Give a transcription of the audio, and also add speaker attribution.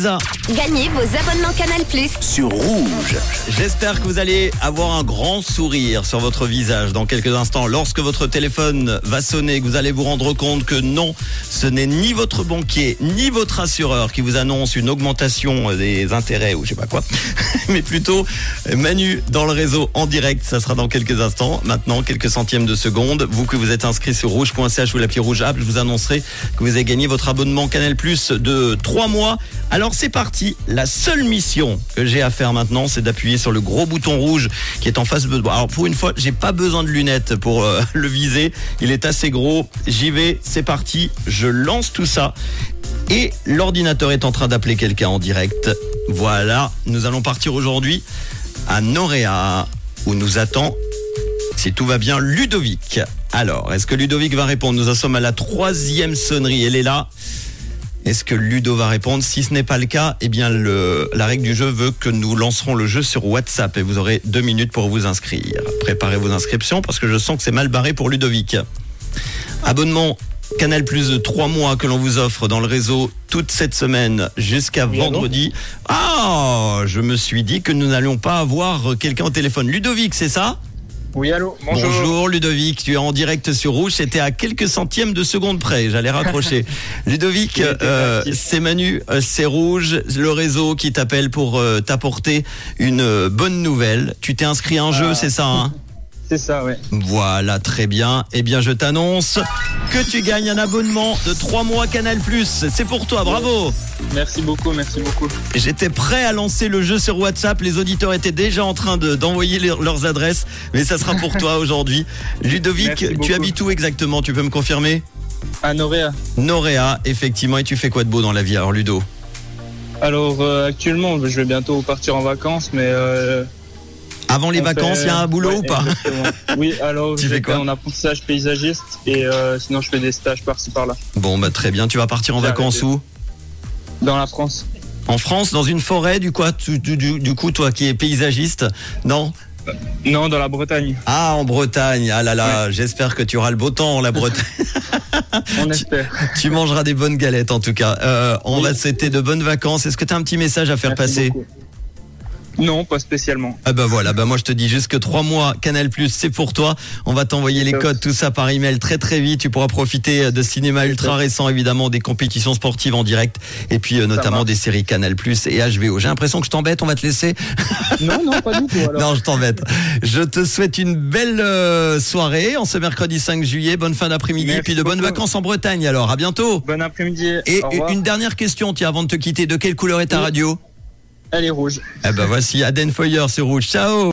Speaker 1: Gagnez vos abonnements Canal Plus.
Speaker 2: sur rouge.
Speaker 3: J'espère que vous allez avoir un grand sourire sur votre visage dans quelques instants lorsque votre téléphone va sonner, que vous allez vous rendre compte que non, ce n'est ni votre banquier ni votre assureur qui vous annonce une augmentation des intérêts ou je sais pas quoi, mais plutôt Manu dans le réseau en direct. Ça sera dans quelques instants. Maintenant, quelques centièmes de seconde. Vous que vous êtes inscrit sur rouge.ch ou l'appli rouge app, je vous annoncerai que vous avez gagné votre abonnement Canal Plus de 3 mois. C'est parti. La seule mission que j'ai à faire maintenant, c'est d'appuyer sur le gros bouton rouge qui est en face de. Alors pour une fois, j'ai pas besoin de lunettes pour euh, le viser. Il est assez gros. J'y vais. C'est parti. Je lance tout ça. Et l'ordinateur est en train d'appeler quelqu'un en direct. Voilà. Nous allons partir aujourd'hui à Noréa où nous attend si tout va bien, Ludovic. Alors, est-ce que Ludovic va répondre? Nous en sommes à la troisième sonnerie. Elle est là. Est-ce que Ludo va répondre Si ce n'est pas le cas, eh bien, le, la règle du jeu veut que nous lancerons le jeu sur WhatsApp et vous aurez deux minutes pour vous inscrire. Préparez vos inscriptions parce que je sens que c'est mal barré pour Ludovic. Abonnement Canal Plus de 3 mois que l'on vous offre dans le réseau toute cette semaine jusqu'à vendredi. Ah, je me suis dit que nous n'allions pas avoir quelqu'un au téléphone. Ludovic, c'est ça?
Speaker 4: Oui, allô, bonjour.
Speaker 3: Bonjour Ludovic, tu es en direct sur Rouge, c'était à quelques centièmes de seconde près, j'allais raccrocher. Ludovic, euh, c'est Manu, euh, c'est Rouge, le réseau qui t'appelle pour euh, t'apporter une bonne nouvelle. Tu t'es inscrit à un jeu, c'est ça hein?
Speaker 4: C'est ça, ouais.
Speaker 3: Voilà, très bien. Eh bien, je t'annonce que tu gagnes un abonnement de 3 mois Canal+. C'est pour toi, bravo
Speaker 4: Merci beaucoup, merci beaucoup.
Speaker 3: J'étais prêt à lancer le jeu sur WhatsApp. Les auditeurs étaient déjà en train de- d'envoyer leur- leurs adresses, mais ça sera pour toi aujourd'hui. Ludovic, tu habites où exactement? Tu peux me confirmer?
Speaker 4: À Noréa.
Speaker 3: Noréa, effectivement. Et tu fais quoi de beau dans la vie? Alors, Ludo?
Speaker 4: Alors, euh, actuellement, je vais bientôt partir en vacances, mais. Euh,
Speaker 3: Avant les
Speaker 4: on
Speaker 3: vacances, il
Speaker 4: fait-
Speaker 3: y a un boulot
Speaker 4: Ouais,
Speaker 3: ou pas.
Speaker 4: Oui, alors,
Speaker 3: Tu
Speaker 4: je
Speaker 3: fais quoi
Speaker 4: en apprentissage paysagiste et euh, sinon, je fais des stages par-ci par-là.
Speaker 3: Bon, bah très bien. Tu vas partir en vacances
Speaker 4: arrêté.
Speaker 3: où?
Speaker 4: Dans la France.
Speaker 3: En France, dans une forêt, du quoi tu- du, coup, toi qui es paysagiste Non?
Speaker 4: Non, dans la Bretagne.
Speaker 3: Ah, en Bretagne. Ah là là, j'espère que tu auras le beau temps, la Bretagne.
Speaker 4: On espère.
Speaker 3: tu mangeras des bonnes galettes en tout cas. Euh, on
Speaker 4: Oui.
Speaker 3: va te souhaiter de bonnes vacances. Est-ce que tu as un petit message à faire
Speaker 4: Merci
Speaker 3: passer?
Speaker 4: beaucoup. Non, pas spécialement.
Speaker 3: Ah bah voilà, bah moi je te dis juste que trois mois Canal Plus c'est pour toi. On va t'envoyer les
Speaker 4: Top.
Speaker 3: codes, tout ça par email très très vite. Tu pourras profiter de cinéma ultra
Speaker 4: Top.
Speaker 3: récent évidemment, des compétitions sportives en direct et puis euh, notamment des séries Canal Plus et HBO. J'ai l'impression que je t'embête, on va te laisser.
Speaker 4: Non, non, pas du tout. Alors.
Speaker 3: Non, je t'embête. Je te souhaite une belle euh, soirée en ce mercredi 5 juillet. Bonne fin d'après-midi et puis de bonnes vacances en Bretagne. Alors à bientôt.
Speaker 4: Bon après-midi.
Speaker 3: Et une dernière question, tiens, avant de te quitter. De quelle couleur est ta
Speaker 4: Oui.
Speaker 3: radio?
Speaker 4: Elle est rouge.
Speaker 3: Eh ben voici Aden Foyer sur Rouge. Ciao